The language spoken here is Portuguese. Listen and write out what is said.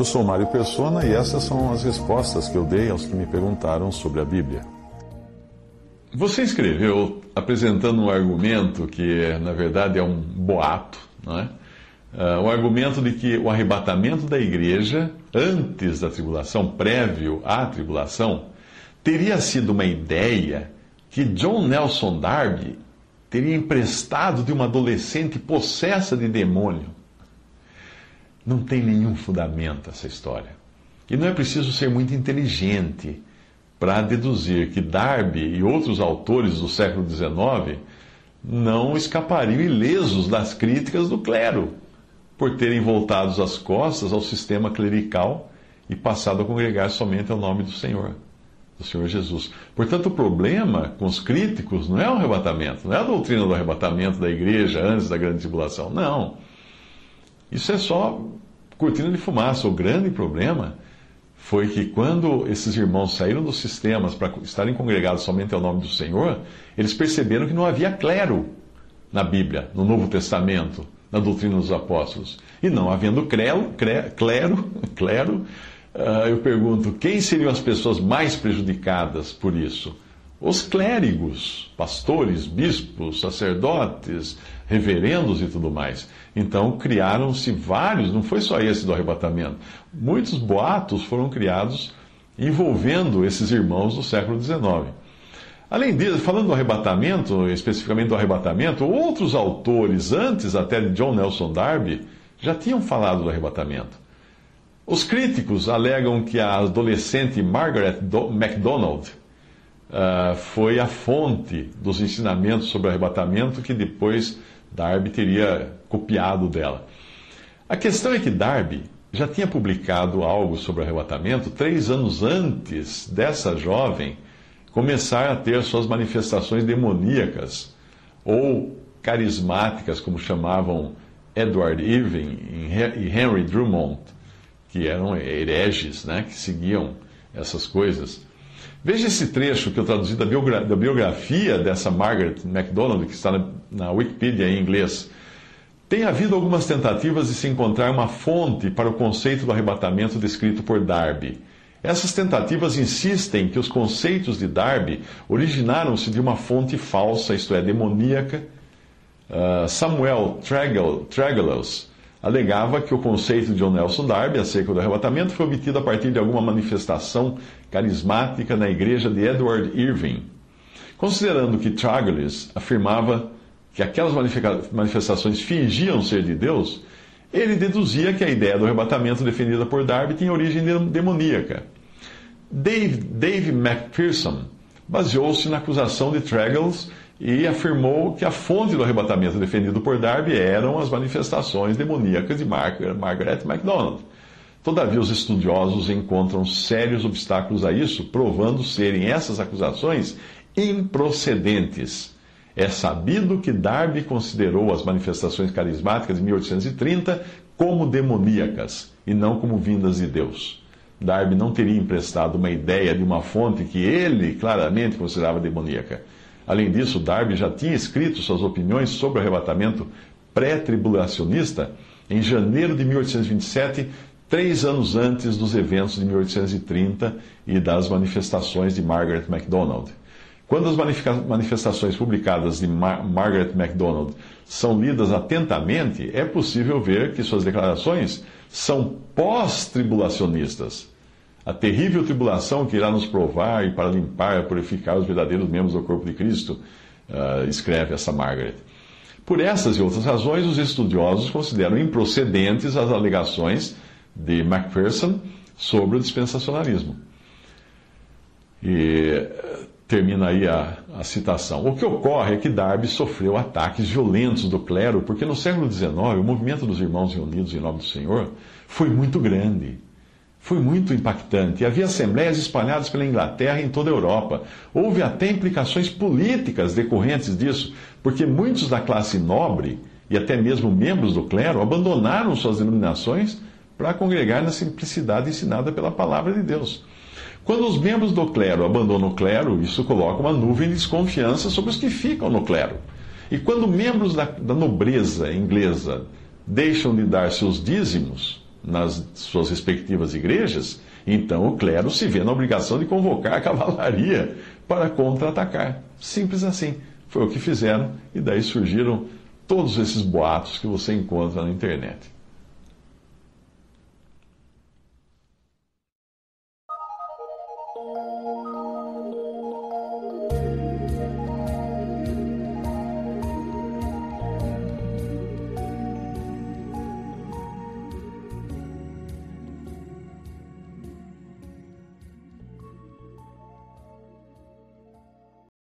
Eu sou Mário Persona e essas são as respostas que eu dei aos que me perguntaram sobre a Bíblia. Você escreveu apresentando um argumento que, na verdade, é um boato, não é? Uh, o argumento de que o arrebatamento da igreja, antes da tribulação, prévio à tribulação, teria sido uma ideia que John Nelson Darby teria emprestado de uma adolescente possessa de demônio. Não tem nenhum fundamento essa história. E não é preciso ser muito inteligente para deduzir que Darby e outros autores do século XIX não escapariam ilesos das críticas do clero por terem voltado as costas ao sistema clerical e passado a congregar somente ao nome do Senhor, do Senhor Jesus. Portanto, o problema com os críticos não é o arrebatamento, não é a doutrina do arrebatamento da igreja antes da grande tribulação. Não. Isso é só cortina de fumaça. O grande problema foi que quando esses irmãos saíram dos sistemas para estarem congregados somente ao nome do Senhor, eles perceberam que não havia clero na Bíblia, no Novo Testamento na doutrina dos apóstolos. E não havendo clero, clero, clero uh, eu pergunto, quem seriam as pessoas mais prejudicadas por isso? Os clérigos, pastores, bispos, sacerdotes, reverendos e tudo mais. Então criaram-se vários, não foi só esse do arrebatamento, muitos boatos foram criados envolvendo esses irmãos do século XIX. Além disso, falando do arrebatamento, especificamente do arrebatamento, outros autores, antes até de John Nelson Darby, já tinham falado do arrebatamento. Os críticos alegam que a adolescente Margaret MacDonald uh, foi a fonte dos ensinamentos sobre o arrebatamento que depois Darby teria copiado dela. A questão é que Darby já tinha publicado algo sobre o arrebatamento três anos antes dessa jovem começar a ter suas manifestações demoníacas ou carismáticas, como chamavam Edward Irving e Henry Drummond, que eram hereges, né, que seguiam essas coisas. Veja esse trecho que eu traduzi da, biogra da biografia dessa Margaret MacDonald, que está na, na Wikipedia em inglês. Tem havido algumas tentativas de se encontrar uma fonte para o conceito do arrebatamento descrito por Darby. Essas tentativas insistem que os conceitos de Darby originaram-se de uma fonte falsa, isto é, demoníaca. Uh, Samuel Tregelles alegava que o conceito de John Nelson Darby acerca do arrebatamento foi obtido a partir de alguma manifestação carismática na igreja de Edward Irving. Considerando que Tregelles afirmava que aquelas manifestações fingiam ser de Deus, ele deduzia que a ideia do arrebatamento defendida por Darby tinha origem demoníaca. Dave, Dave McPherson baseou-se na acusação de Tregells e afirmou que a fonte do arrebatamento defendido por Darby eram as manifestações demoníacas de Margaret MacDonald. Todavia, os estudiosos encontram sérios obstáculos a isso, provando serem essas acusações improcedentes é sabido que Darby considerou as manifestações carismáticas de 1830 como demoníacas e não como vindas de Deus. Darby não teria emprestado uma ideia de uma fonte que ele claramente considerava demoníaca. Além disso, Darby já tinha escrito suas opiniões sobre o arrebatamento pré-tribulacionista em janeiro de 1827, três anos antes dos eventos de 1830 e das manifestações de Margaret MacDonald. Quando as manifestações publicadas de Mar Margaret MacDonald são lidas atentamente, é possível ver que suas declarações são pós-tribulacionistas. A terrível tribulação que irá nos provar e para limpar e purificar os verdadeiros membros do corpo de Cristo, uh, escreve essa Margaret. Por essas e outras razões, os estudiosos consideram improcedentes as alegações de Macpherson sobre o dispensacionalismo. E termina aí a, a, citação. O que ocorre é que Darby sofreu ataques violentos do clero, porque no século XIX o movimento dos Irmãos Reunidos em Nome do Senhor foi muito grande. Foi muito impactante. Havia assembleias espalhadas pela Inglaterra e em toda a Europa. Houve até implicações políticas decorrentes disso, porque muitos da classe nobre e até mesmo membros do clero abandonaram suas denominações para congregar na simplicidade ensinada pela palavra de Deus. Quando os membros do clero abandonam o clero, isso coloca uma nuvem de desconfiança sobre os que ficam no clero. E quando membros da, da nobreza inglesa deixam de dar seus dízimos nas suas respectivas igrejas, então o clero se vê na obrigação de convocar a cavalaria para contra-atacar. Simples assim. Foi o que fizeram e daí surgiram todos esses boatos que você encontra na internet.